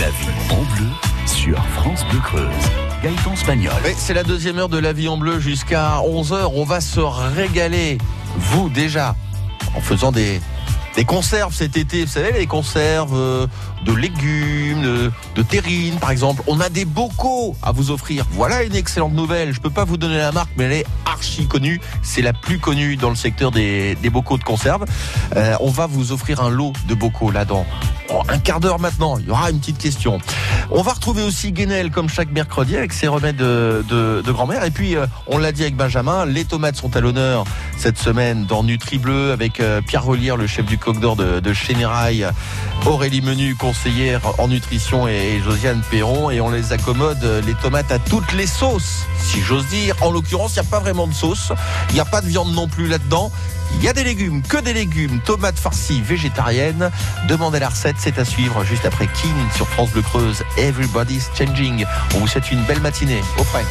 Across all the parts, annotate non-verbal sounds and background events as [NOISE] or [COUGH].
La vie en bleu sur France Bleu Creuse. Gaëtan Spagnol. C'est la deuxième heure de la vie en bleu jusqu'à 11h. On va se régaler, vous déjà, en faisant des, des conserves cet été. Vous savez, les conserves euh, de légumes, de, terrines par exemple. On a des bocaux à vous offrir. Voilà une excellente nouvelle. Je peux pas vous donner la marque, mais elle est archi connue. C'est la plus connue dans le secteur des, des bocaux de conserve. Euh, on va vous offrir un lot de bocaux là-dedans. Un quart d'heure maintenant, il y aura une petite question. On va retrouver aussi Guénel comme chaque mercredi avec ses remèdes de, de, grand-mère. Et puis, euh, on l'a dit avec Benjamin, les tomates sont à l'honneur cette semaine dans Nutri Bleu avec Pierre Relière, le chef du coq d'or de, de Aurélie Menu, conseillère en nutrition et, et Josiane Perron. Et on les accommode, euh, les tomates à toutes les sauces, si j'ose dire. En l'occurrence, il n'y a pas vraiment de sauce. Il n'y a pas de viande non plus là-dedans. Il y a des légumes, que des légumes, tomates farcies végétariennes. Demandez la recette, c'est à suivre juste après King sur France Bleu Creuse. Everybody's changing. On vous souhaite une belle matinée. Au frais.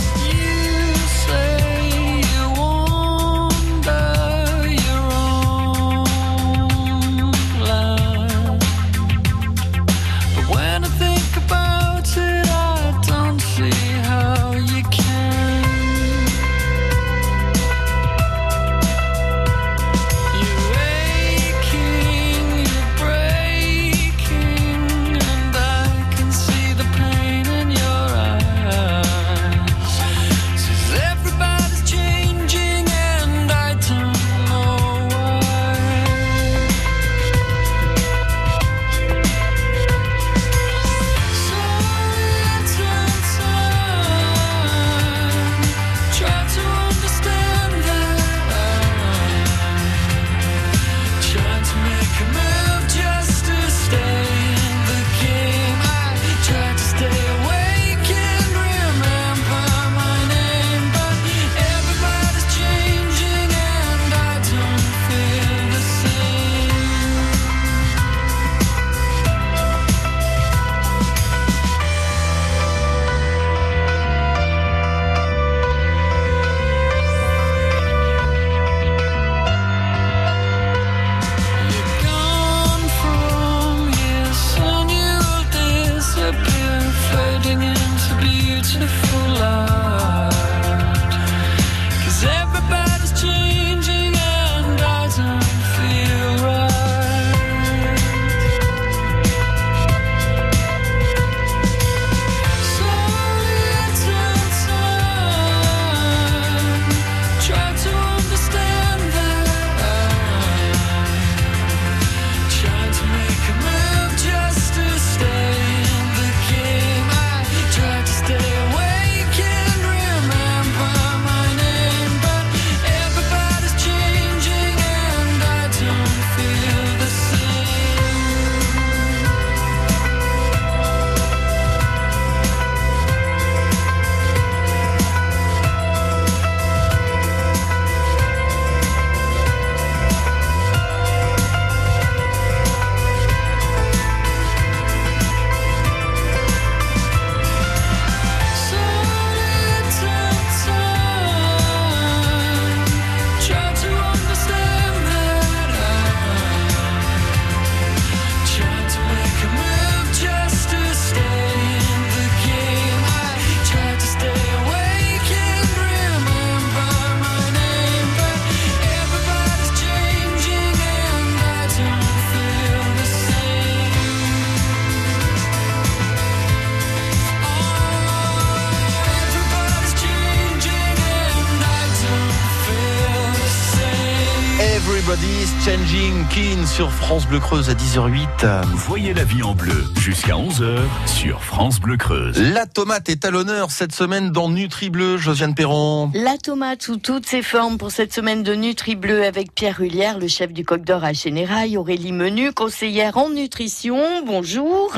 Bleu Creuse à 10h08. Voyez la vie en bleu jusqu'à 11h sur France Bleu Creuse. La tomate est à l'honneur cette semaine dans Nutri Bleu, Josiane Perron. La tomate sous toutes ses formes pour cette semaine de Nutri Bleu avec Pierre Hullière, le chef du Coq d'Or à Chénérail, Aurélie Menu, conseillère en nutrition. Bonjour.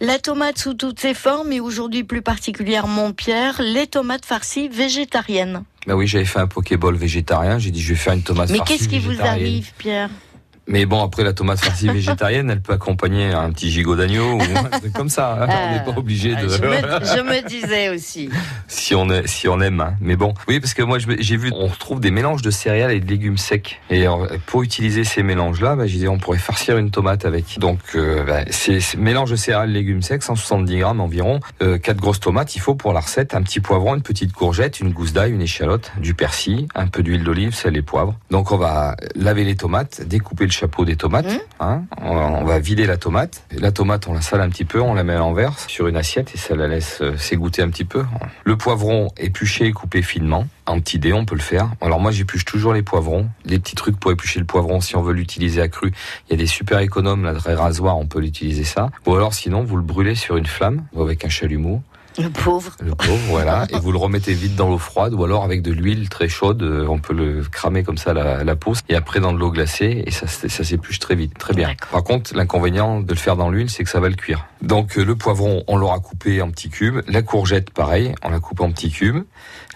La tomate sous toutes ses formes et aujourd'hui plus particulièrement Pierre, les tomates farcies végétariennes. Bah oui, j'avais fait un Pokéball végétarien. J'ai dit, je vais faire une tomate Mais qu'est-ce qui vous arrive Pierre? Mais bon, après, la tomate farcie [LAUGHS] végétarienne, elle peut accompagner un petit gigot d'agneau ou un [LAUGHS] truc comme ça. hein. on n'est pas obligé de. Ah, Je me, je me disais aussi. [LAUGHS] si on est, si on aime. hein. Mais bon, oui, parce que moi, j'ai vu, on retrouve des mélanges de céréales et de légumes secs. Et alors, pour utiliser ces mélanges-là, bah, j'ai dit, on pourrait farcir une tomate avec. Donc, euh, bah, c'est mélange de céréales, et légumes secs, 170 grammes environ, euh, quatre grosses tomates. Il faut pour la recette un petit poivron, une petite courgette, une gousse d'ail, une échalote, du persil, un peu d'huile d'olive, sel et poivre. Donc, on va laver les tomates, découper le chapeau des tomates. Mmh. hein. on, va, on va vider la tomate. Et la tomate, on la sale un petit peu, on la met à l'envers sur une assiette et ça la laisse euh, s'égoutter un petit peu. Le poivron épluché et coupé finement. En petits dés, on peut le faire. Alors moi, j'épluche toujours les poivrons. Les petits trucs pour éplucher le poivron, si on veut l'utiliser à cru, il y a des super économes, là, de rasoir, on peut l'utiliser ça. Ou alors sinon, vous le brûlez sur une flamme ou avec un chalumeau. Le pauvre. Le pauvre, voilà. Et vous le remettez vite dans l'eau froide ou alors avec de l'huile très chaude, euh, on peut le cramer comme ça la, la peau et après dans de l'eau glacée et ça, ça s'épluche très vite, très bien. Par contre, l'inconvénient de le faire dans l'huile, c'est que ça va le cuire. Donc euh, le poivron, on l'aura coupé en petits cubes. La courgette, pareil, on la coupe en petits cubes.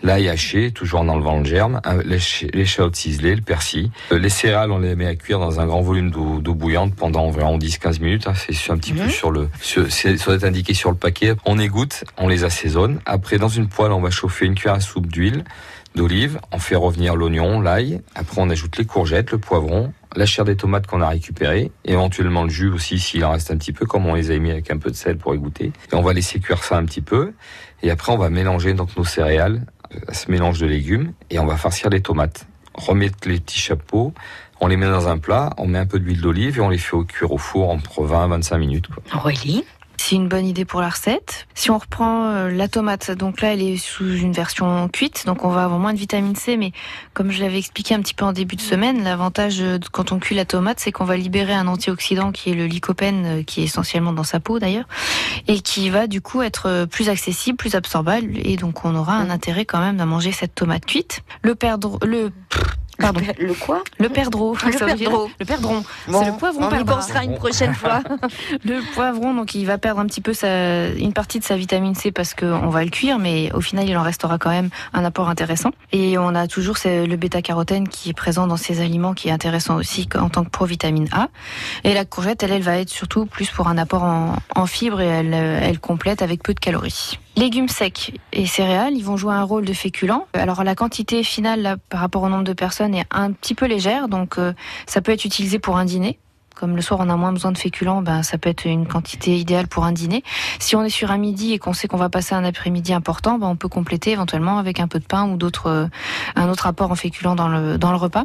L'ail haché, toujours en enlevant le germe. L'éch- L'échalote ciselée, le persil. Euh, Les céréales, on les met à cuire dans un grand volume d'eau bouillante pendant environ 10-15 minutes. hein. C'est un petit peu Mhm. sur le, sur, c'est- ça doit être indiqué sur le paquet. On égoutte, on les assaisonne. Après, dans une poêle, on va chauffer une cuillère à soupe d'huile, d'olive. On fait revenir l'oignon, l'ail. Après, on ajoute les courgettes, le poivron, la chair des tomates qu'on a récupérée, éventuellement le jus aussi s'il en reste un petit peu, comme on les a mis avec un peu de sel pour égoutter. Et on va laisser cuire ça un petit peu. Et après, on va mélanger donc nos céréales euh, ce mélange de légumes et on va farcir les tomates. Remettre les petits chapeaux, on les met dans un plat, on met un peu d'huile d'olive et on les fait cuire au four entre 20 25 minutes. quoi. Aurélie? C'est une bonne idée pour la recette. Si on reprend euh, la tomate, donc là elle est sous une version cuite, donc on va avoir moins de vitamine C, mais comme je l'avais expliqué un petit peu en début de semaine, l'avantage euh, quand on cuit la tomate, c'est qu'on va libérer un antioxydant qui est le lycopène, euh, qui est essentiellement dans sa peau d'ailleurs, et qui va du coup être plus accessible, plus absorbable, et donc on aura un intérêt quand même à manger cette tomate cuite. Le perdre, le Pardon. Le, le quoi le perdreau, Le veut dire- perdreau. le perdron, Bon, c'est le poivron On y pensera une prochaine fois. [LAUGHS] [LAUGHS] Le poivron, donc il va perdre un petit peu sa, une partie de sa vitamine C parce qu'on va le cuire, mais au final il en restera quand même un apport intéressant. Et on a toujours le bêta-carotène qui est présent dans ces aliments, qui est intéressant aussi en tant que provitamine A. Et la courgette, elle, elle va être surtout plus pour un apport en, en fibres et elle, elle complète avec peu de calories. Légumes secs et céréales, ils vont jouer un rôle de féculents. Alors la quantité finale là, par rapport au nombre de personnes est un petit peu légère, donc euh, ça peut être utilisé pour un dîner. Comme le soir on a moins besoin de féculents, ben ça peut être une quantité idéale pour un dîner. Si on est sur un midi et qu'on sait qu'on va passer un après-midi important, ben on peut compléter éventuellement avec un peu de pain ou d'autres euh, un autre apport en féculents dans le dans le repas.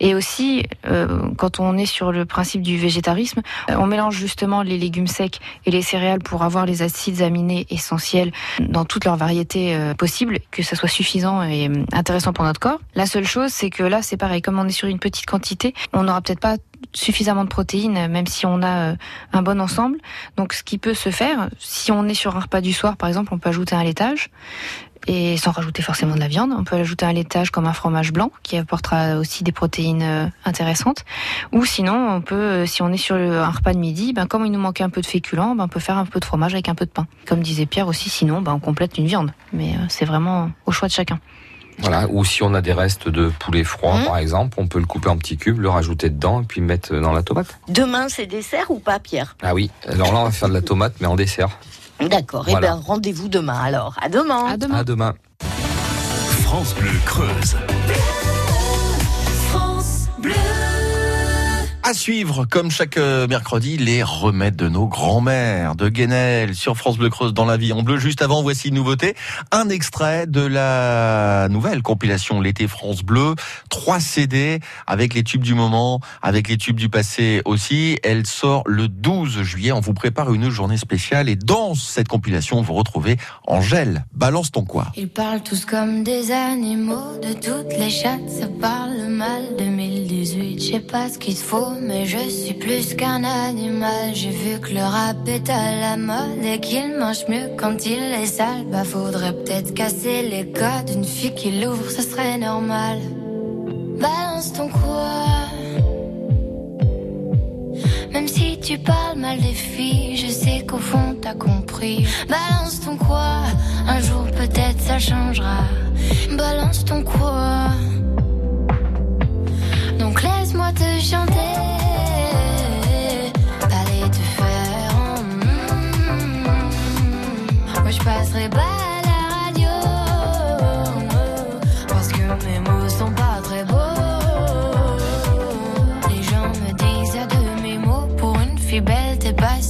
Et aussi euh, quand on est sur le principe du végétarisme, euh, on mélange justement les légumes secs et les céréales pour avoir les acides aminés essentiels dans toutes leurs variétés euh, possibles, que ça soit suffisant et intéressant pour notre corps. La seule chose, c'est que là, c'est pareil, comme on est sur une petite quantité, on n'aura peut-être pas suffisamment de protéines, même si on a euh, un bon ensemble. Donc, ce qui peut se faire, si on est sur un repas du soir, par exemple, on peut ajouter un laitage. Et sans rajouter forcément de la viande, on peut ajouter un laitage comme un fromage blanc qui apportera aussi des protéines euh, intéressantes. Ou sinon, on peut, euh, si on est sur un repas de midi, ben, comme il nous manquait un peu de féculents, ben, on peut faire un peu de fromage avec un peu de pain. Comme disait Pierre aussi, sinon, ben, on complète une viande. Mais c'est vraiment au choix de chacun. Voilà. Ou si on a des restes de poulet froid, Mhm. par exemple, on peut le couper en petits cubes, le rajouter dedans et puis le mettre dans la tomate. Demain, c'est dessert ou pas, Pierre? Ah oui. Alors là, on va faire de la tomate, mais en dessert. D'accord. Eh Voilà. bien, rendez-vous demain alors. À demain. À demain. À demain. France Bleu Creuse. À suivre, comme chaque euh, mercredi, les remèdes de nos grands-mères de Guénel sur France Bleu Creuse dans la vie en bleu. Juste avant, voici une nouveauté, un extrait de la nouvelle compilation L'été France Bleu, trois CD avec les tubes du moment, avec les tubes du passé aussi. Elle sort le 12 juillet. On vous prépare une journée spéciale et dans cette compilation, vous retrouvez Angèle. Balance ton quoi Ils parlent tous comme des animaux, de toutes les chattes, ça parle mal. 2018, je sais pas ce qu'il te faut, mais je suis plus qu'un animal. J'ai vu que le rap est à la mode et qu'il mange mieux quand il est sale. Bah faudrait peut-être casser les codes, une fille qui l'ouvre, ce serait normal. Balance ton quoi Même si tu parles mal des filles, je sais qu'au fond t'as compris. Balance ton quoi Un jour peut-être ça changera. Balance ton quoi Donc laisse-moi te chanter.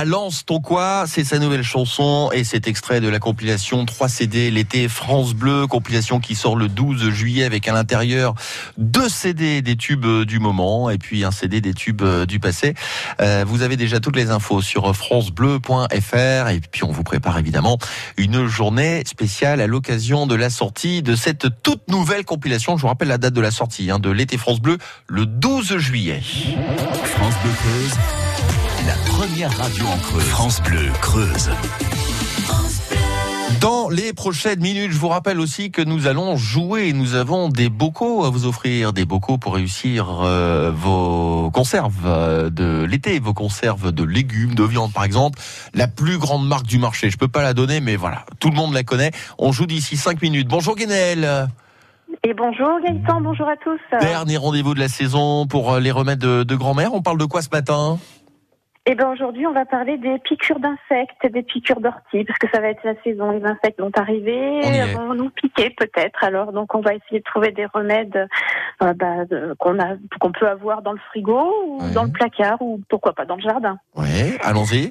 Balance ton quoi, c'est sa nouvelle chanson et c'est extrait de la compilation 3 CD l'été France Bleu, compilation qui sort le 12 juillet avec à l'intérieur deux CD des tubes du moment et puis un CD des tubes du passé. Euh, vous avez déjà toutes les infos sur francebleu.fr et puis on vous prépare évidemment une journée spéciale à l'occasion de la sortie de cette toute nouvelle compilation. Je vous rappelle la date de la sortie hein, de l'été France Bleu, le 12 juillet. France Bleu la première radio en Creuse. France Bleu Creuse. Dans les prochaines minutes, je vous rappelle aussi que nous allons jouer. Nous avons des bocaux à vous offrir, des bocaux pour réussir euh, vos conserves euh, de l'été, vos conserves de légumes, de viande par exemple. La plus grande marque du marché. Je peux pas la donner, mais voilà, tout le monde la connaît. On joue d'ici 5 minutes. Bonjour Guénel. Et bonjour Gaëtan, bonjour à tous. Dernier rendez-vous de la saison pour euh, les remèdes de, de grand-mère. On parle de quoi ce matin? Et ben aujourd'hui, on va parler des piqûres d'insectes, des piqûres d'orties, parce que ça va être la saison. Les insectes vont arriver, vont nous piquer peut-être. Alors donc, on va essayer de trouver des remèdes euh, bah, de- qu'on a, qu'on peut avoir dans le frigo ou Ouais. dans le placard ou pourquoi pas dans le jardin. Ouais, allons-y.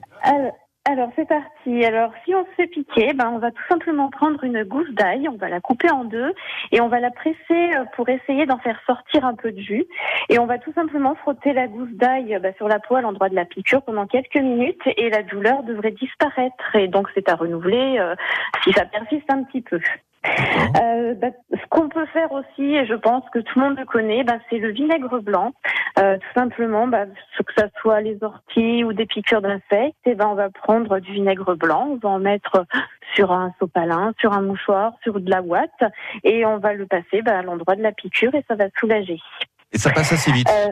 Alors, c'est parti. Alors si on se fait piquer, ben on va tout simplement prendre une gousse d'ail, on va la couper en deux et on va la presser euh, pour essayer d'en faire sortir un peu de jus. Et on va tout simplement frotter la gousse d'ail euh, bah, sur la peau à l'endroit de la piqûre pendant quelques minutes et la douleur devrait disparaître. Et donc c'est à renouveler euh, si ça persiste un petit peu. Euh, bah, ce qu'on peut faire aussi, et je pense que tout le monde le connaît, bah, c'est le vinaigre blanc. Euh, tout simplement, bah, que ça soit les orties ou des piqûres d'insectes, et ben on va prendre du vinaigre blanc, on va en mettre sur un sopalin, sur un mouchoir, sur de la ouate, et on va le passer à l'endroit de la piqûre et ça va soulager. Et ça passe assez vite. Euh,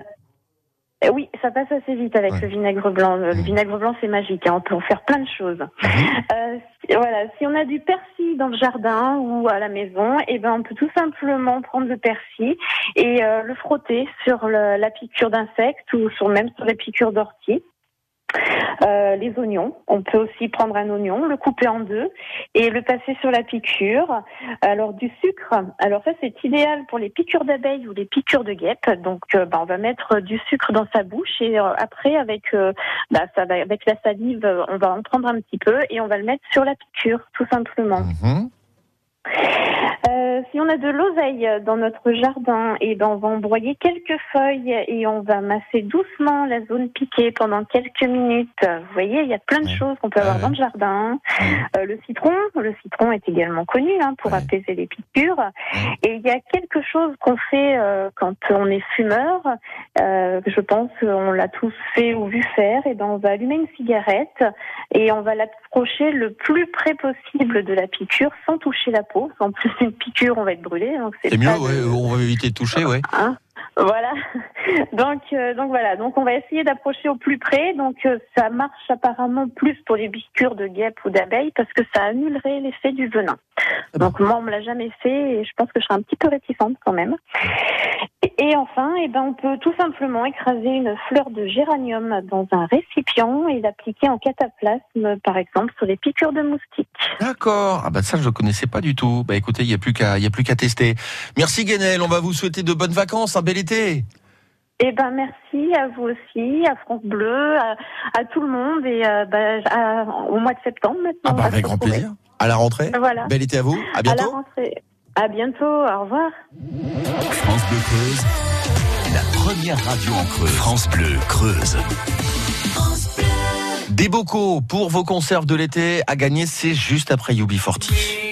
oui, ça passe assez vite avec Ouais. le vinaigre blanc. Le Mhm. vinaigre blanc, c'est magique. hein, On peut en faire plein de choses. Mhm. Euh, si- voilà, si on a du persil dans le jardin ou à la maison, et ben on peut tout simplement prendre le persil et euh, le frotter sur le- la piqûre d'insectes ou sur même sur les piqûres d'ortie. Euh, les oignons, on peut aussi prendre un oignon, le couper en deux et le passer sur la piqûre. Alors du sucre, alors ça c'est idéal pour les piqûres d'abeilles ou les piqûres de guêpes. Donc euh, bah, on va mettre du sucre dans sa bouche et euh, après avec euh, bah, ça avec la salive, on va en prendre un petit peu et on va le mettre sur la piqûre tout simplement. Mhm. Euh, si on a de l'oseille dans notre jardin, et ben on va en broyer quelques feuilles et on va masser doucement la zone piquée pendant quelques minutes. Vous voyez, il y a plein de choses qu'on peut avoir dans le jardin. Euh, le citron, le citron est également connu hein, pour apaiser les piqûres. Et il y a quelque chose qu'on fait euh, quand on est fumeur. Je pense qu'on l'a tous fait ou vu faire. Et ben on va allumer une cigarette et on va l'approcher le plus près possible de la piqûre sans toucher la peau. En plus d'une piqûre, on va être brûlé. C'est mieux, de- on va éviter de toucher, ouais. Hein voilà. Donc, euh, donc voilà. Donc on va essayer d'approcher au plus près. Donc euh, ça marche apparemment plus pour les piqûres de guêpes ou d'abeilles parce que ça annulerait l'effet du venin. Ah Donc moi on me l'a jamais fait et je pense que je serai un petit peu réticente quand même. Et, enfin, eh ben on peut tout simplement écraser une fleur de géranium dans un récipient et l'appliquer en cataplasme, par exemple, sur les piqûres de moustiques. D'accord. Ah bah ça je ne connaissais pas du tout. Bah écoutez, il y a plus qu'à il a plus qu'à tester. Merci Guénel, on va vous souhaiter de bonnes vacances, un bel été. Eh ben merci à vous aussi, à France Bleu, à, à tout le monde et euh, bah, à- au mois de septembre maintenant. Ah bah avec grand plaisir. À la rentrée. Voilà. Bel été à vous. À À la bientôt. rentrée. À bientôt. Au revoir. France Bleu Creuse, la première radio en Creuse. France Bleu Creuse. Des bocaux pour vos conserves de l'été à gagner, c'est juste après UB40. Goes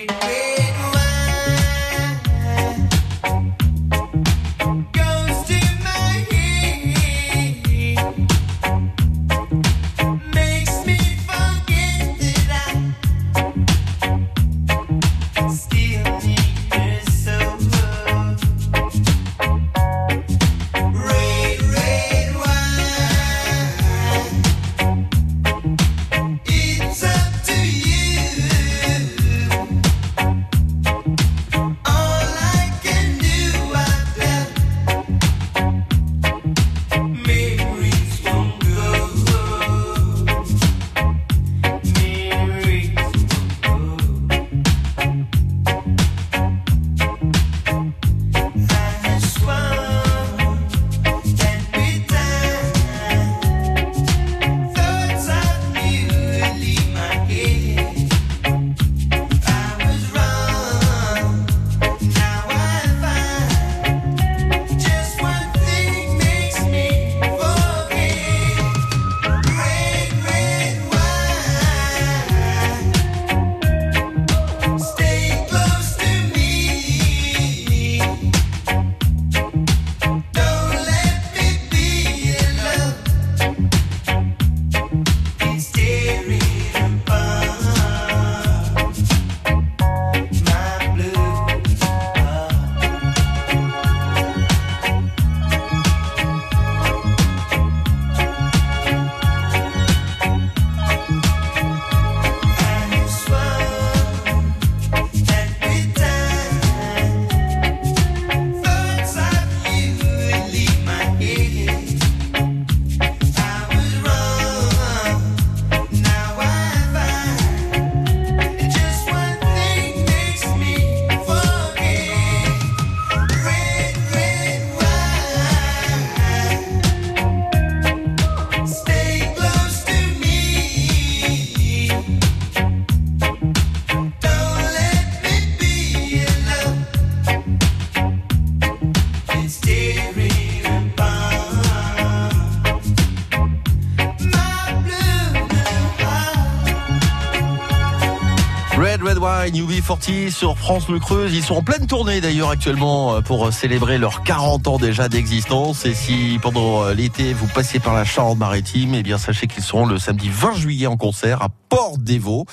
UB40 sur France Bleu Creuse. Ils sont en pleine tournée d'ailleurs actuellement euh, pour célébrer leurs 40 ans déjà d'existence. Et si pendant euh, l'été vous passez par la Charente-Maritime, eh bien sachez qu'ils seront le samedi 20 juillet en concert à Port d'Evaux,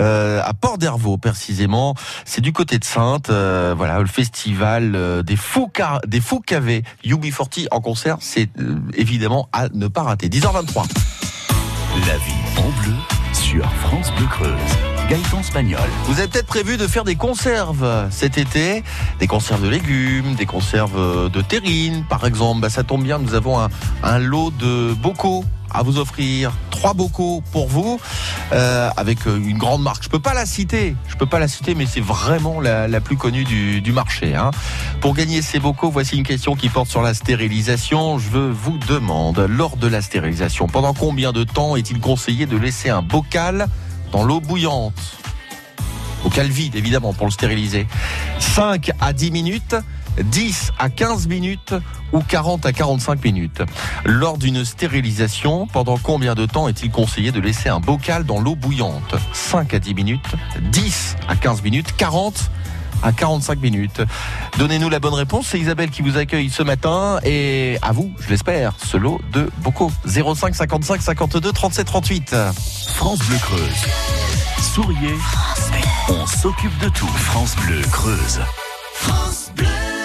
euh, à Port d'Hervaux précisément. C'est du côté de Sainte. euh, voilà, le festival euh, des car- des cavés UB40 en concert, c'est euh, évidemment à ne pas rater. 10h23. La vie en bleu sur France Bleu Creuse. Gaëtan Spagnol. Vous avez peut-être prévu de faire des conserves cet été, des conserves de légumes, des conserves de terrine, par exemple. Bah, ça tombe bien, nous avons un, lot de bocaux à vous offrir, trois bocaux pour vous, euh, avec une grande marque. Je peux pas la citer, je peux pas la citer, mais c'est vraiment la, plus connue du, du marché. Hein. Pour gagner ces bocaux, voici une question qui porte sur la stérilisation. Je vous demande, lors de la stérilisation, pendant combien de temps est-il conseillé de laisser un bocal dans l'eau bouillante Au calvide, évidemment, pour le stériliser. 5 à 10 minutes, 10 à 15 minutes ou 40 à 45 minutes. Lors d'une stérilisation, pendant combien de temps est-il conseillé de laisser un bocal dans l'eau bouillante? 5 à 10 minutes, 10 à 15 minutes, 40 à 45 minutes. Donnez-nous la bonne réponse, c'est Isabelle qui vous accueille ce matin et à vous, je l'espère, ce lot de bocaux. 05 55 52 37 38. France Bleu Creuse. Souriez. On s'occupe de tout. France Bleu Creuse. France Bleu.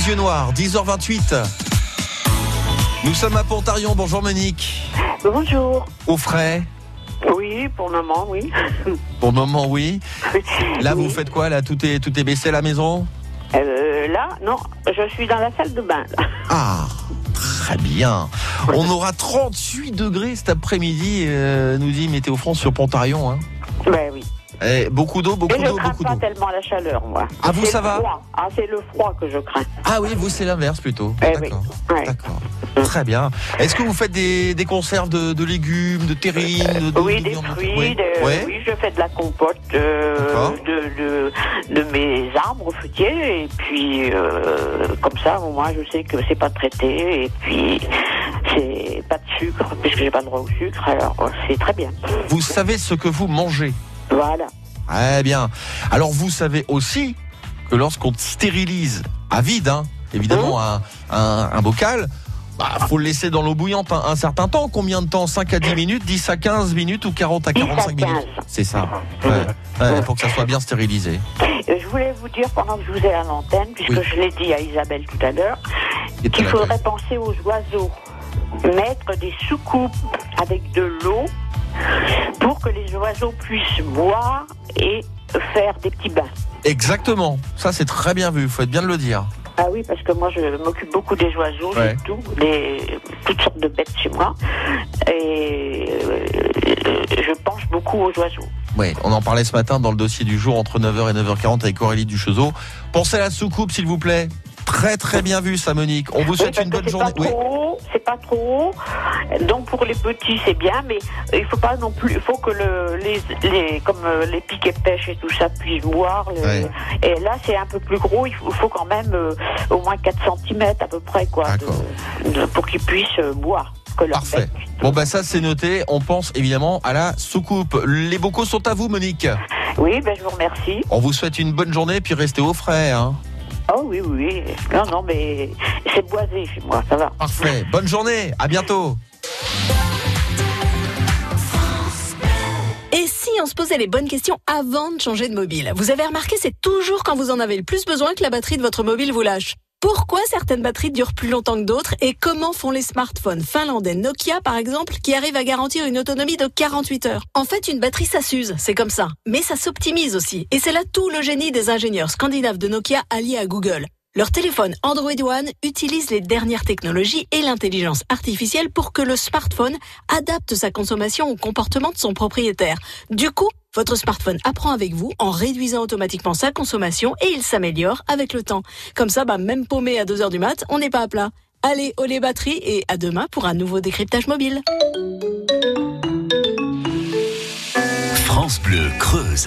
Des yeux noirs, 10h28. Nous sommes à Pontarion. Bonjour Monique. Bonjour. Au frais, Oui, pour le moment, oui. [LAUGHS] Pour le moment, oui. Là, vous faites quoi Là, tout est, tout est baissé à la maison? Euh, là, non, je suis dans la salle de bain. là. Ah, très bien. On aura 38 degrés cet après-midi, euh, nous dit Météo France sur Pontarion. Hein. Ben oui. Eh, beaucoup d'eau, beaucoup Et je d'eau, crains beaucoup pas d'eau. tellement la chaleur, moi. Ah, vous, C'est ça le va froid. Ah, c'est le froid que je crains. Ah oui, vous, c'est l'inverse plutôt. Eh oui. D'accord. Ouais. D'accord. Très bien. Est-ce que vous faites des, des conserves de, de légumes, de terrines de, Oui, de des fruits, Oui. de- Ouais. oui, je fais de la compote euh, de, mes arbres fruitiers et puis euh, comme ça, au moins, je sais que c'est pas traité et puis c'est pas de sucre puisque j'ai pas le droit au sucre, alors c'est très bien. Vous savez ce que vous mangez. Voilà. Très bien. Alors vous savez aussi que lorsqu'on stérilise à vide, hein, évidemment un, un, un bocal, bah, faut le laisser dans l'eau bouillante un, un certain temps. Combien de temps? 5 à 10 minutes, 10 à 15 minutes? Ou 40 à 10 à 45 minutes? 15. C'est ça. Ouais. Ouais, pour que ça soit bien stérilisé. Je voulais vous dire pendant que je vous ai à l'antenne, puisque Oui. je l'ai dit à Isabelle tout à l'heure, qu'il faudrait penser aux oiseaux, mettre des soucoupes avec de l'eau pour que les oiseaux puissent boire et faire des petits bains. Exactement. Ça c'est très bien vu. Faut être bien de le dire. Ah oui, parce que moi je m'occupe beaucoup des oiseaux, Ouais. j'ai tout, des, toutes sortes de bêtes chez moi, et euh, je pense beaucoup aux oiseaux. Ouais, on en parlait ce matin dans le dossier du jour entre 9h et 9h40 avec Aurélie Duchezeau. Pensez à la soucoupe s'il vous plaît. Très très bien vu ça Monique. On vous souhaite une bonne journée. Pas Oui. trop haut, c'est pas trop haut. Donc pour les petits c'est bien, mais il faut pas non plus. Il faut que le, les, les comme euh, les piquets pêche et tout ça puissent boire. le- Ouais. Et là c'est un peu plus gros. Il faut, quand même euh, au moins 4 cm à peu près quoi, D'accord. de- de- pour qu'ils puissent euh, boire. Parfait. Bon bah ça c'est noté. On pense évidemment à la soucoupe. Les bocaux sont à vous Monique. Oui, ben je vous remercie. On vous souhaite une bonne journée puis restez au frais. Hein. Oh oui, oui, oui. Non, non, mais c'est boisé chez moi, ça va. Parfait. Bonne journée. À bientôt. Et si on se posait les bonnes questions avant de changer de mobile? Vous avez remarqué, c'est toujours quand vous en avez le plus besoin que la batterie de votre mobile vous lâche. Pourquoi certaines batteries durent plus longtemps que d'autres et comment font les smartphones finlandais Nokia par exemple qui arrivent à garantir une autonomie de 48 heures? En fait, une batterie ça s'use, c'est comme ça, mais ça s'optimise aussi. Et c'est là tout le génie des ingénieurs scandinaves de Nokia alliés à Google. Leur téléphone Android One utilise les dernières technologies et l'intelligence artificielle pour que le smartphone adapte sa consommation au comportement de son propriétaire. Du coup, votre smartphone apprend avec vous en réduisant automatiquement sa consommation et il s'améliore avec le temps. Comme ça, bah, même paumé à 2 heures du mat, on n'est pas à plat. Allez, au les batteries et à demain pour un nouveau décryptage mobile. France Bleu Creuse.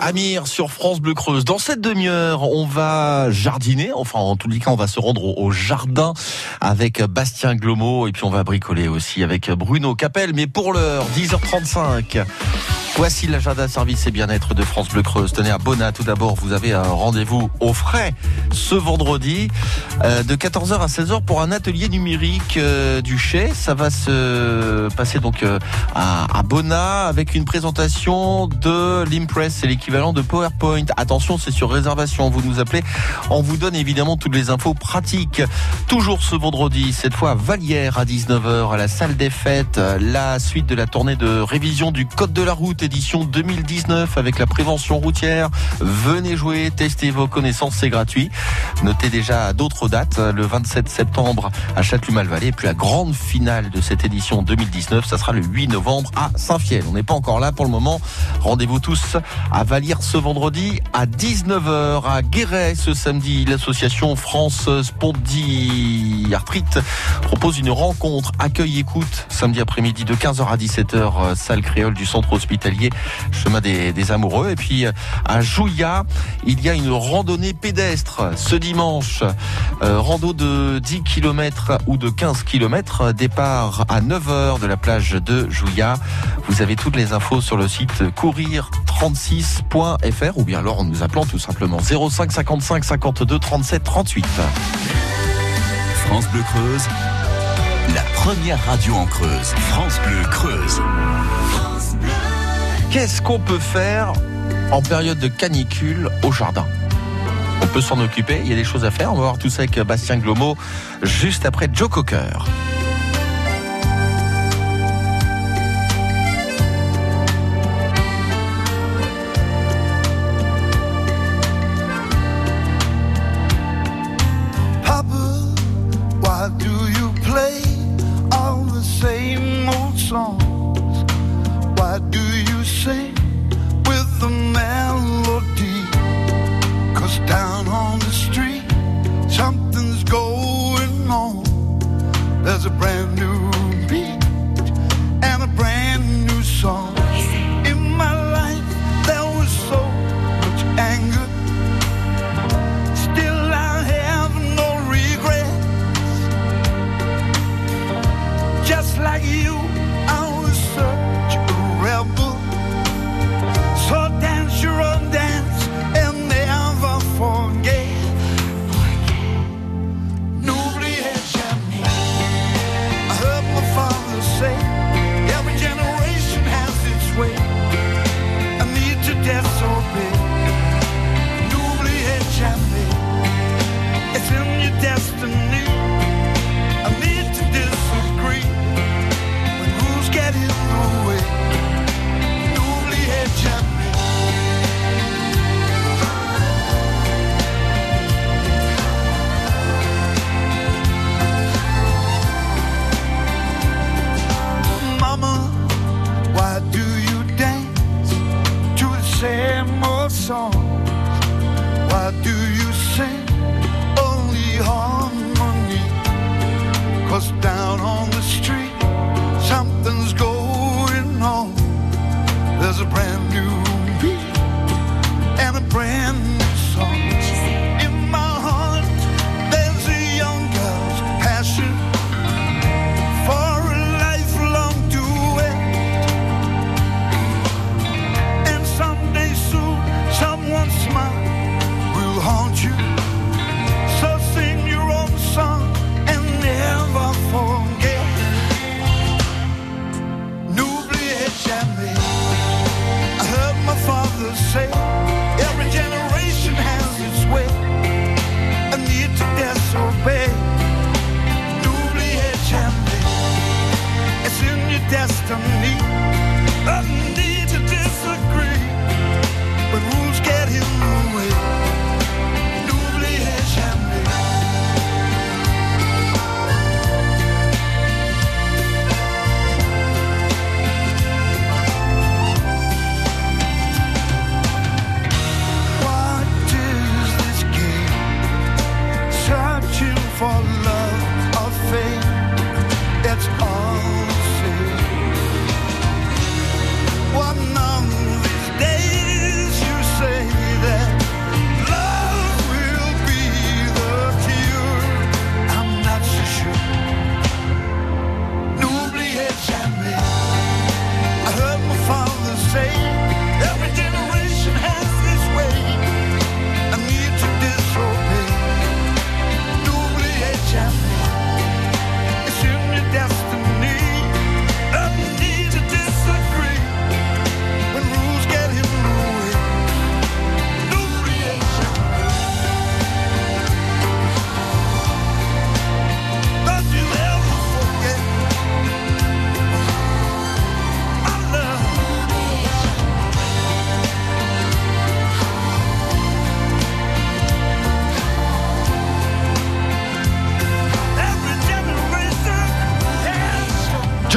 Amir sur France Bleu Creuse. Dans cette demi-heure, on va jardiner. Enfin, en tous les cas, on va se rendre au jardin avec Bastien Glomo et puis on va bricoler aussi avec Bruno Capel. Mais pour l'heure, 10h35. Voici l'agenda service et bien-être de France Bleu Creuse. Tenez à Bona, tout d'abord, vous avez un rendez-vous au frais ce vendredi euh, de 14h à 16h pour un atelier numérique euh, du Chez. Ça va se passer donc euh, à, à Bona avec une présentation de l'Impress, c'est l'équivalent de PowerPoint. Attention, c'est sur réservation. Vous nous appelez, on vous donne évidemment toutes les infos pratiques. Toujours ce vendredi, cette fois à à 19h à la salle des fêtes, la suite de la tournée de révision du Code de la route édition 2019 avec la prévention routière. Venez jouer, testez vos connaissances, c'est gratuit. Notez déjà d'autres dates, le 27 septembre à Châteloup-Malvallée, et puis la grande finale de cette édition 2019, ça sera le 8 novembre à Saint-Fiel. On n'est pas encore là pour le moment. Rendez-vous tous à Vallière ce vendredi à 19h à Guéret ce samedi. L'association France Spondyarthrite propose une rencontre accueil-écoute samedi après-midi de 15h à 17h, euh, salle créole du centre hospitalier, chemin des, amoureux. Et puis euh, à Jouya, il y a une randonnée pédestre ce dimanche. Euh, rando de 10 km ou de 15 km, départ à 9h de la plage de Jouya. Vous avez toutes les infos sur le site courir36.fr ou bien alors en nous appelant tout simplement 05 55 52 37 38. France Bleu Creuse, la première radio en Creuse. France Bleu Creuse. Qu'est-ce qu'on peut faire en période de canicule au jardin? On peut s'en occuper, il y a des choses à faire. On va voir tout ça avec Bastien Glomo juste après Joe Cocker.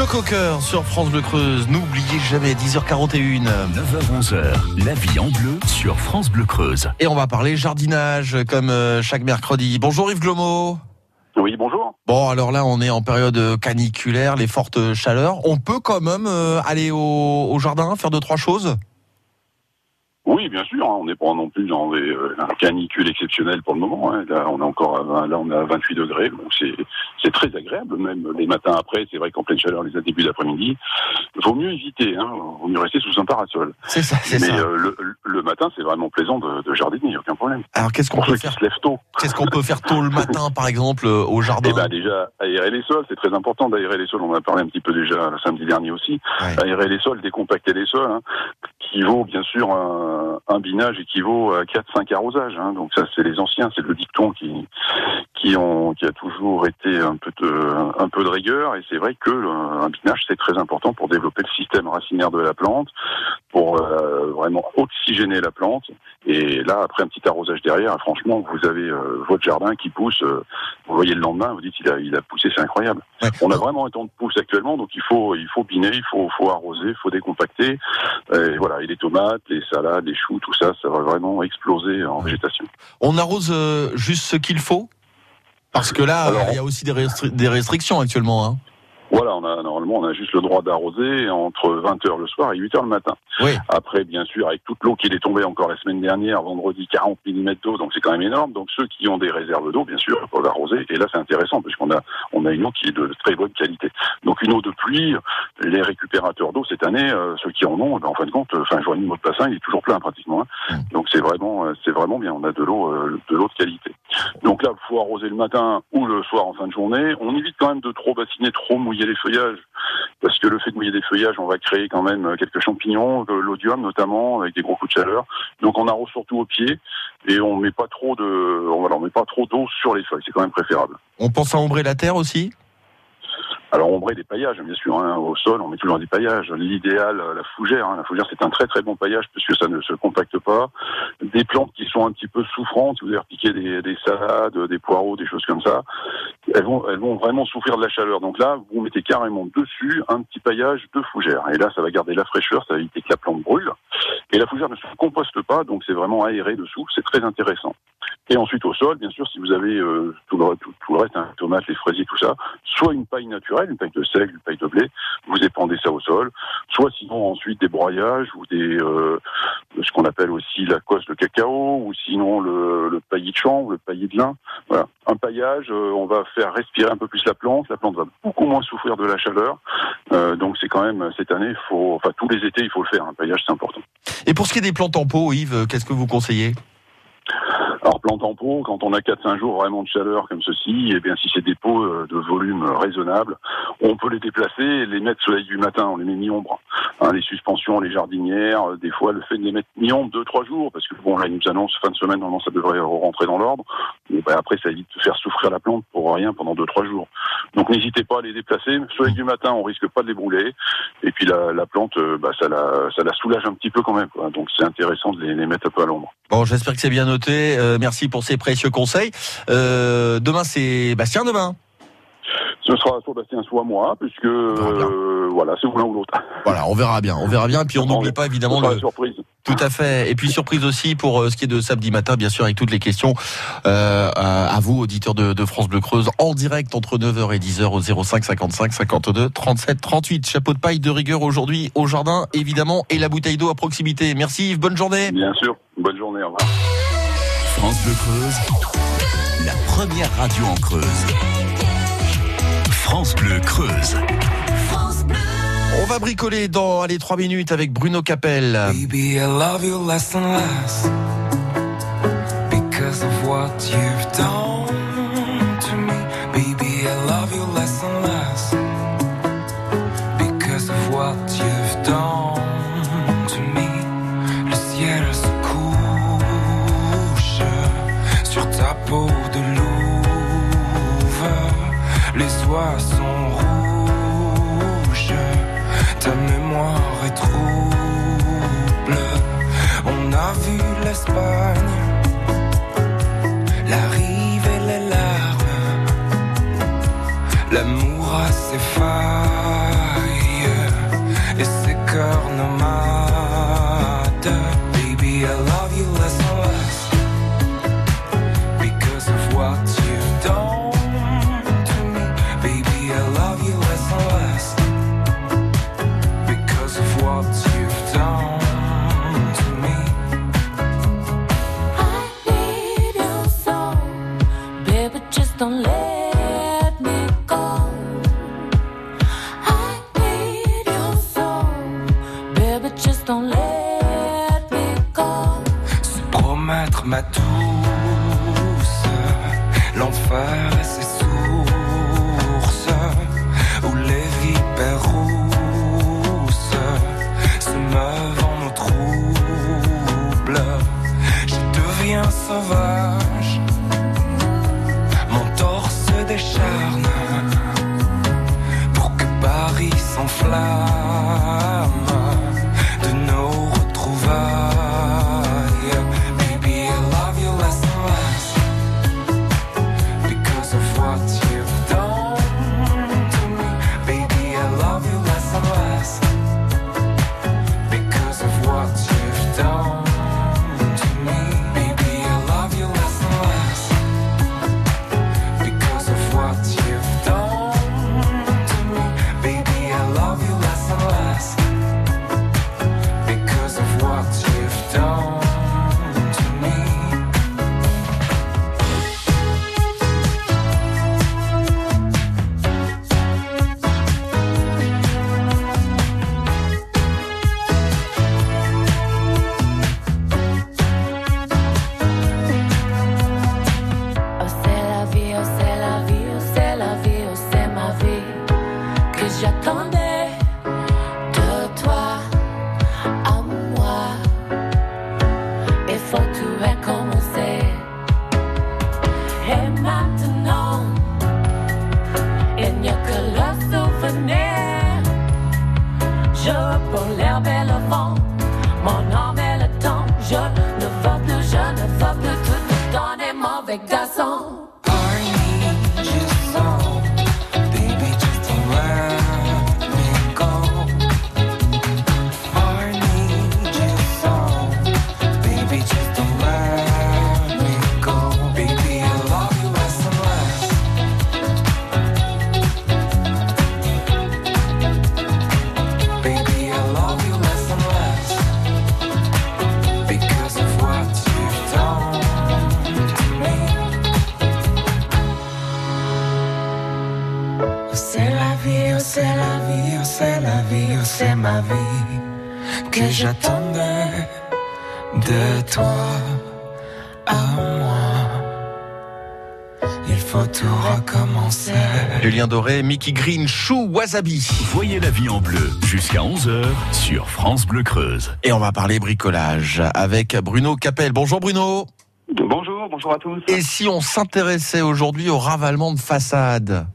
Cocker sur France Bleu Creuse. N'oubliez jamais 10h41. 9h-11h, la vie en bleu sur France Bleu Creuse. Et on va parler jardinage comme euh, chaque mercredi. Bonjour Yves Glomo. Oui, bonjour. Bon, alors là, on est en période caniculaire, les fortes chaleurs. On peut quand même euh, aller au, au jardin, faire deux, trois choses? Oui, bien sûr. hein, on n'est pas non plus dans des euh, un canicule exceptionnel pour le moment. hein. Là, on est encore à 20, là, on est à 28 degrés, donc c'est c'est très agréable. Même les matins après, c'est vrai qu'en pleine chaleur, les débuts d'après-midi, vaut mieux éviter. Hein, vaut mieux rester sous un parasol. C'est ça, c'est Mais ça. euh, le, le matin, c'est vraiment plaisant de, de jardiner, aucun problème. Alors, qu'est-ce qu'on peut faire se lèvent tôt. Qu'est-ce qu'on peut faire tôt le [LAUGHS] matin, par exemple, euh, au jardin Eh ben déjà, aérer les sols, c'est très important d'aérer les sols. On en a parlé un petit peu déjà le samedi dernier aussi. Ouais. Aérer les sols, décompacter les sols, hein, qui vaut bien sûr un, un binage équivaut à 4-5 arrosages. Hein. Donc ça, c'est les anciens, c'est le dicton qui qui ont qui a toujours été un peu de un peu de rigueur. Et c'est vrai que le- un binage, c'est très important pour développer le système racinaire de la plante, pour euh, vraiment oxygéner la plante. Et là, après un petit arrosage derrière, franchement, vous avez euh, votre jardin qui pousse. euh, vous voyez le lendemain, vous dites il a, il a poussé, c'est incroyable. Ouais. On a vraiment un temps de pousse actuellement, donc il faut, il faut biner, il faut, faut arroser, il faut décompacter. Et voilà, et les tomates, les salades, les choux, tout ça, ça va vraiment exploser en végétation. On arrose euh, juste ce qu'il faut? Parce que là, Alors, il y a aussi des, restri- des restrictions actuellement. Hein. Voilà, on a normalement on a juste le droit d'arroser entre 20h le soir et 8h le matin. Oui. Après, bien sûr, avec toute l'eau qui est tombée encore la semaine dernière, vendredi 40 mm d'eau, donc c'est quand même énorme. Donc ceux qui ont des réserves d'eau, bien sûr, peuvent arroser. Et là, c'est intéressant puisqu'on a on a une eau qui est de très bonne qualité. Donc une eau de pluie, les récupérateurs d'eau cette année, euh, ceux qui en ont, ben, en fin de compte, enfin, je vois le bassin, il est toujours plein pratiquement. hein. Donc c'est vraiment euh, c'est vraiment bien. On a de l'eau euh, de l'eau de qualité. Donc là, il faut arroser le matin ou le soir en fin de journée. On évite quand même de trop bassiner, trop mouiller les feuillages, parce que le fait de mouiller des feuillages, on va créer quand même euh, quelques champignons, l'odium notamment, avec des gros coups de chaleur. Donc on arrose surtout au pied et on met pas trop de, on met pas trop d'eau sur les feuilles. C'est quand même préférable. On pense à ombrer la terre aussi? Alors on des paillages, bien sûr, hein, au sol, on met toujours des paillages. L'idéal, euh, la fougère, hein, la fougère c'est un très très bon paillage puisque ça ne se compacte pas. Des plantes qui sont un petit peu souffrantes, si vous avez repiqué des, des salades, des poireaux, des choses comme ça, elles vont, vraiment souffrir de la chaleur. Donc là, vous mettez carrément dessus un petit paillage de fougère. Et là, ça va garder la fraîcheur, ça va éviter que la plante brûle. Et la fougère ne se composte pas, donc c'est vraiment aéré dessous, c'est très intéressant. Et ensuite au sol, bien sûr, si vous avez euh, tout, le, tout, tout le reste, hein, tomates, les fraisiers, tout ça, soit une paille naturelle, une paille de seigle, une paille de blé, vous épandez ça au sol, soit sinon ensuite des broyages ou des euh, ce qu'on appelle aussi la cosse de cacao, ou sinon le, le paillis de champ le paillis de lin. Voilà, un paillage, euh, on va faire respirer un peu plus la plante, la plante va beaucoup moins souffrir de la chaleur. Euh, donc c'est quand même cette année, faut, enfin tous les étés, il faut le faire. Un paillage, c'est important. Et pour ce qui est des plantes en pot, Yves, qu'est-ce que vous conseillez? Alors plante en pot, quand on a 4-5 jours vraiment de chaleur comme ceci, et bien si c'est des pots euh, de volume raisonnable, on peut les déplacer les mettre soleil du matin, on les met mi-ombre. Hein, les suspensions, les jardinières, euh, des fois le fait de les mettre mi-ombre 2-3 jours, parce que bon là ils nous annoncent fin de semaine, normalement ça devrait rentrer dans l'ordre, ben, après ça évite de faire souffrir la plante pour rien pendant 2-3 jours. Donc n'hésitez pas à les déplacer, soleil du matin on risque pas de les brûler, et puis la, la plante, euh, bah, ça, la, ça la soulage un petit peu quand même, donc c'est intéressant de les, les mettre un peu à l'ombre. Bon, j'espère que c'est bien noté. Euh, merci pour ces précieux conseils. Euh, demain, c'est Bastien demain. Ce sera soit Bastien, soit moi, puisque euh, voilà, c'est l'un ou l'autre. Voilà, on verra bien, on verra bien. Et puis on n'oublie pas évidemment le surprise. tout à fait. Et puis surprise aussi pour euh, ce qui est de samedi matin, bien sûr, avec toutes les questions euh, à, à vous, auditeurs de, de France Bleu Creuse, en direct entre 9h et 10h au 05 55 52 37 38. Chapeau de paille de rigueur aujourd'hui au jardin, évidemment, et la bouteille d'eau à proximité. Merci Yves, bonne journée. Bien sûr, bonne journée, au revoir. France Bleu Creuse, la première radio en Creuse. France Bleu Creuse. On va bricoler dans allez, 3 minutes avec Bruno Capel. Baby, I love you less and less because of what you've done Les oies sont rouges, ta mémoire est trouble. C'est la vie, oh, c'est la vie, oh, c'est la vie, oh, c'est ma vie que j'attendais de toi à moi. Il faut tout recommencer. Julien Doré, Mickey Green, Chou, Wasabi. Voyez la vie en bleu jusqu'à 11h sur France Bleu Creuse. Et on va parler bricolage avec Bruno Capel. Bonjour Bruno. Bonjour, bonjour à tous. Et si on s'intéressait aujourd'hui au ravalement de façade?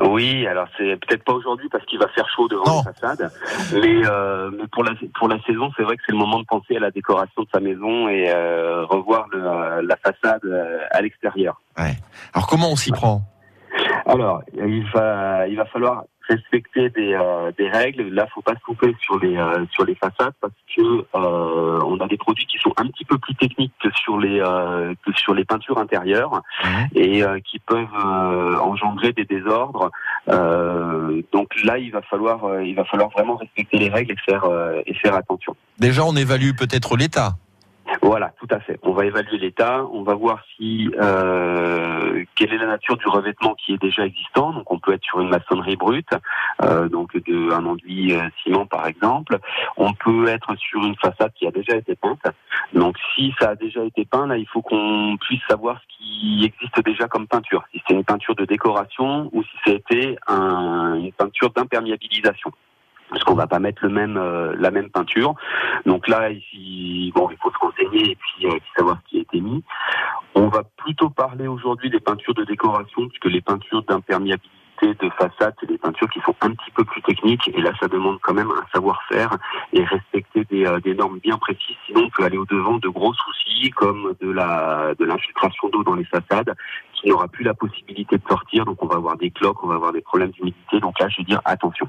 Oui, alors c'est peut-être pas aujourd'hui parce qu'il va faire chaud devant la façade, mais, euh, mais pour la pour la saison, c'est vrai que c'est le moment de penser à la décoration de sa maison et euh, revoir le- la façade euh, à l'extérieur. Alors comment on s'y prend? Alors, il va il va falloir respecter des, euh, des règles. Là, faut pas se couper sur les euh, sur les façades parce que euh, on a des produits qui sont un petit peu plus techniques que sur les euh, que sur les peintures intérieures et euh, qui peuvent euh, engendrer des désordres. Euh, donc là, il va falloir il va falloir vraiment respecter les règles et faire euh, et faire attention. Déjà, on évalue peut-être l'état. Voilà, tout à fait. On va évaluer l'état, on va voir si euh, quelle est la nature du revêtement qui est déjà existant. Donc on peut être sur une maçonnerie brute, euh, donc de un enduit euh, ciment par exemple. On peut être sur une façade qui a déjà été peinte. Donc si ça a déjà été peint, là il faut qu'on puisse savoir ce qui existe déjà comme peinture. Si c'est une peinture de décoration ou si c'était un- une peinture d'imperméabilisation parce qu'on va pas mettre euh, la même peinture. Donc là, ici, bon, il faut se renseigner et puis, euh, puis savoir ce qui a été mis. On va plutôt parler aujourd'hui des peintures de décoration, puisque les peintures d'imperméabilité de façade, c'est des peintures qui sont un petit peu plus techniques, et là, ça demande quand même un savoir-faire et respecter des, euh, normes bien précises. Sinon, on peut aller au devant de gros soucis comme de la de l'infiltration d'eau dans les façades, qui n'aura plus la possibilité de sortir. Donc, on va avoir des cloques, on va avoir des problèmes d'humidité. Donc là, je veux dire attention.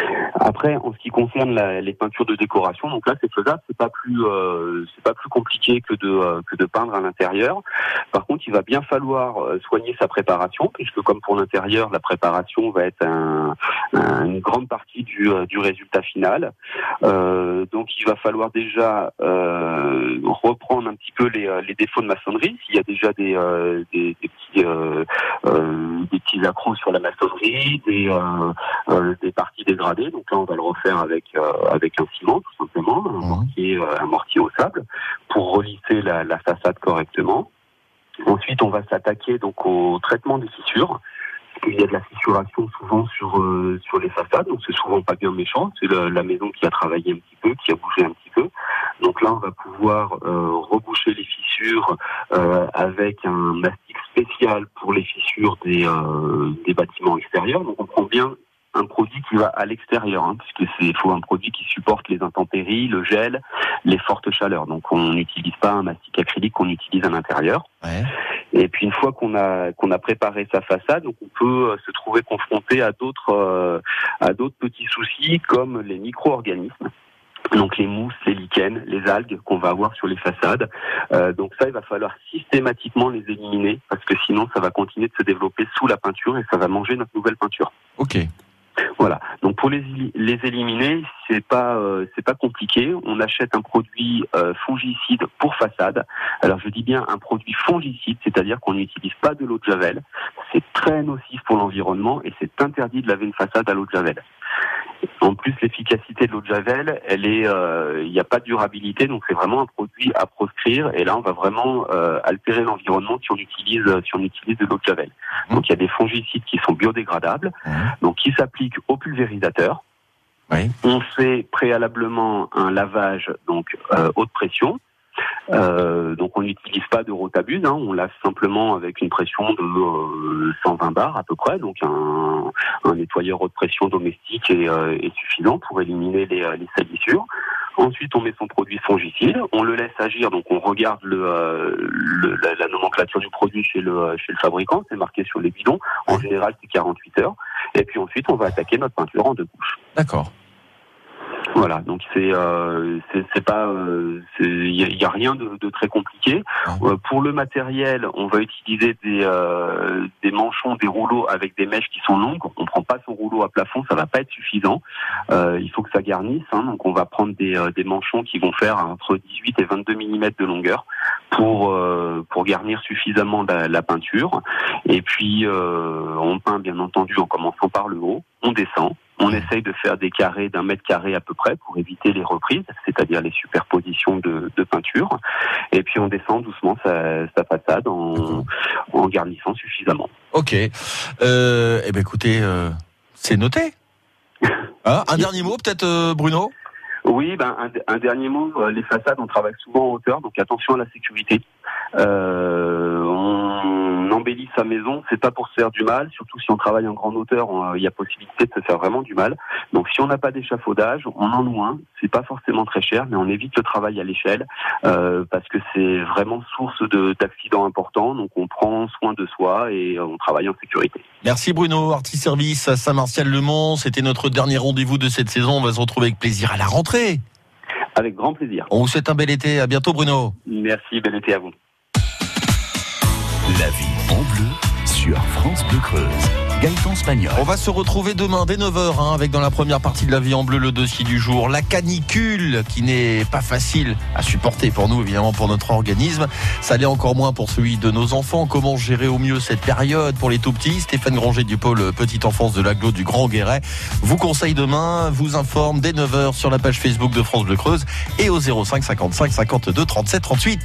Après, en ce qui concerne la- les peintures de décoration, donc là c'est faisable, c'est pas plus euh, c'est pas plus compliqué que de euh, que de peindre à l'intérieur. Par contre, il va bien falloir euh, soigner sa préparation, puisque comme pour l'intérieur, la préparation va être un- un- une grande partie du euh, du résultat final. Euh, donc, il va falloir déjà euh, reprendre un petit peu les, les défauts de maçonnerie. S'il y a déjà des des, des petits des petits accros sur la maçonnerie, des des parties dégradées. Donc là, on va le refaire avec euh, avec un ciment, tout simplement, un mortier, euh, un mortier au sable, pour relisser la, la façade correctement. Ensuite, on va s'attaquer donc au traitement des fissures. Qu'il y a de la fissuration souvent sur euh, sur les façades, donc c'est souvent pas bien méchant. C'est la, la maison qui a travaillé un petit peu, qui a bougé un petit peu. Donc là, on va pouvoir euh, reboucher les fissures euh, avec un mastic spécial pour les fissures des des bâtiments extérieurs. Donc on prend bien un produit qui va à l'extérieur, hein, puisque c'est faut un produit qui supporte les intempéries, le gel, les fortes chaleurs. Donc on n'utilise pas un mastic acrylique qu'on utilise à l'intérieur. Et puis une fois qu'on a qu'on a préparé sa façade, donc on peut euh, se trouver confronté à d'autres euh, à d'autres petits soucis comme les micro-organismes. Donc les mousses, les lichens, les algues qu'on va avoir sur les façades. Euh, donc ça, il va falloir systématiquement les éliminer parce que sinon, ça va continuer de se développer sous la peinture et ça va manger notre nouvelle peinture. Ok. Voilà. Donc pour les, les éliminer, c'est pas euh, c'est pas compliqué. On achète un produit euh, fongicide pour façade. Alors je dis bien un produit fongicide, c'est-à-dire qu'on n'utilise pas de l'eau de javel. C'est très nocif pour l'environnement et c'est interdit de laver une façade à l'eau de javel. En plus, l'efficacité de l'eau de javel, elle est, euh, il n'y a pas de durabilité, donc c'est vraiment un produit à proscrire. Et là, on va vraiment euh, altérer l'environnement si on utilise, si on utilise de l'eau de javel. Donc, il y a des fongicides qui sont biodégradables, donc qui s'appliquent au pulvérisateur. On fait préalablement un lavage donc euh, haute pression. Euh, donc on n'utilise pas de rotabuse, hein, on lave simplement avec une pression de euh, 120 bars à peu près, donc un, un nettoyeur haute pression domestique est, euh, est suffisant pour éliminer les, euh, les salissures. Ensuite, on met son produit fongicide, on le laisse agir, donc on regarde le, euh, le- la, la nomenclature du produit chez le, chez le fabricant, c'est marqué sur les bidons. En général, c'est 48 heures. Et puis ensuite, on va attaquer notre peinture en deux couches. D'accord. Voilà, donc c'est euh, c'est pas euh, il y, a- il y a rien de, de très compliqué. Euh, pour le matériel, on va utiliser des euh, des manchons, des rouleaux avec des mèches qui sont longues. On prend pas son rouleau à plafond, ça va pas être suffisant. Euh, il faut que ça garnisse, hein, donc on va prendre des euh, des manchons qui vont faire entre 18 et 22 mm de longueur pour euh, pour garnir suffisamment la, la peinture. Et puis euh, on peint bien entendu en commençant par le haut, on descend. On essaye de faire des carrés d'un mètre carré à peu près pour éviter les reprises, c'est-à-dire les superpositions de, de peinture. Et puis on descend doucement sa, sa façade en, en garnissant suffisamment. Ok. Euh, eh ben écoutez, euh, c'est noté. [LAUGHS] Hein, un dernier mot peut-être, euh, Bruno? Oui, ben, un, un dernier mot, les façades, on travaille souvent en hauteur, donc attention à la sécurité. Euh, on sa maison, c'est pas pour se faire du mal, surtout si on travaille en grande hauteur, on- il y a possibilité de se faire vraiment du mal. Donc si on n'a pas d'échafaudage, on en loue un, c'est pas forcément très cher, mais on évite le travail à l'échelle, euh, parce que c'est vraiment source de- d'accidents importants, donc on prend soin de soi et on travaille en sécurité. Merci Bruno, Artis Service à Saint-Martial-le-Mont. C'était notre dernier rendez-vous de cette saison. On va se retrouver avec plaisir à la rentrée. Avec grand plaisir. On vous souhaite un bel été. À bientôt Bruno. Merci, bel été à vous. La vie en bleu sur France Bleu Creuse. Gaëtan Spagnol. On va se retrouver demain dès 9h avec dans la première partie de la vie en bleu le dossier du jour. La canicule qui n'est pas facile à supporter pour nous évidemment pour notre organisme. Ça l'est encore moins pour celui de nos enfants. Comment gérer au mieux cette période pour les tout petits Stéphane Granger du pôle Petite Enfance de l'Aglo du Grand Guéret vous conseille demain, vous informe dès 9h sur la page Facebook de France Bleu Creuse et au 05 55 52 37 38.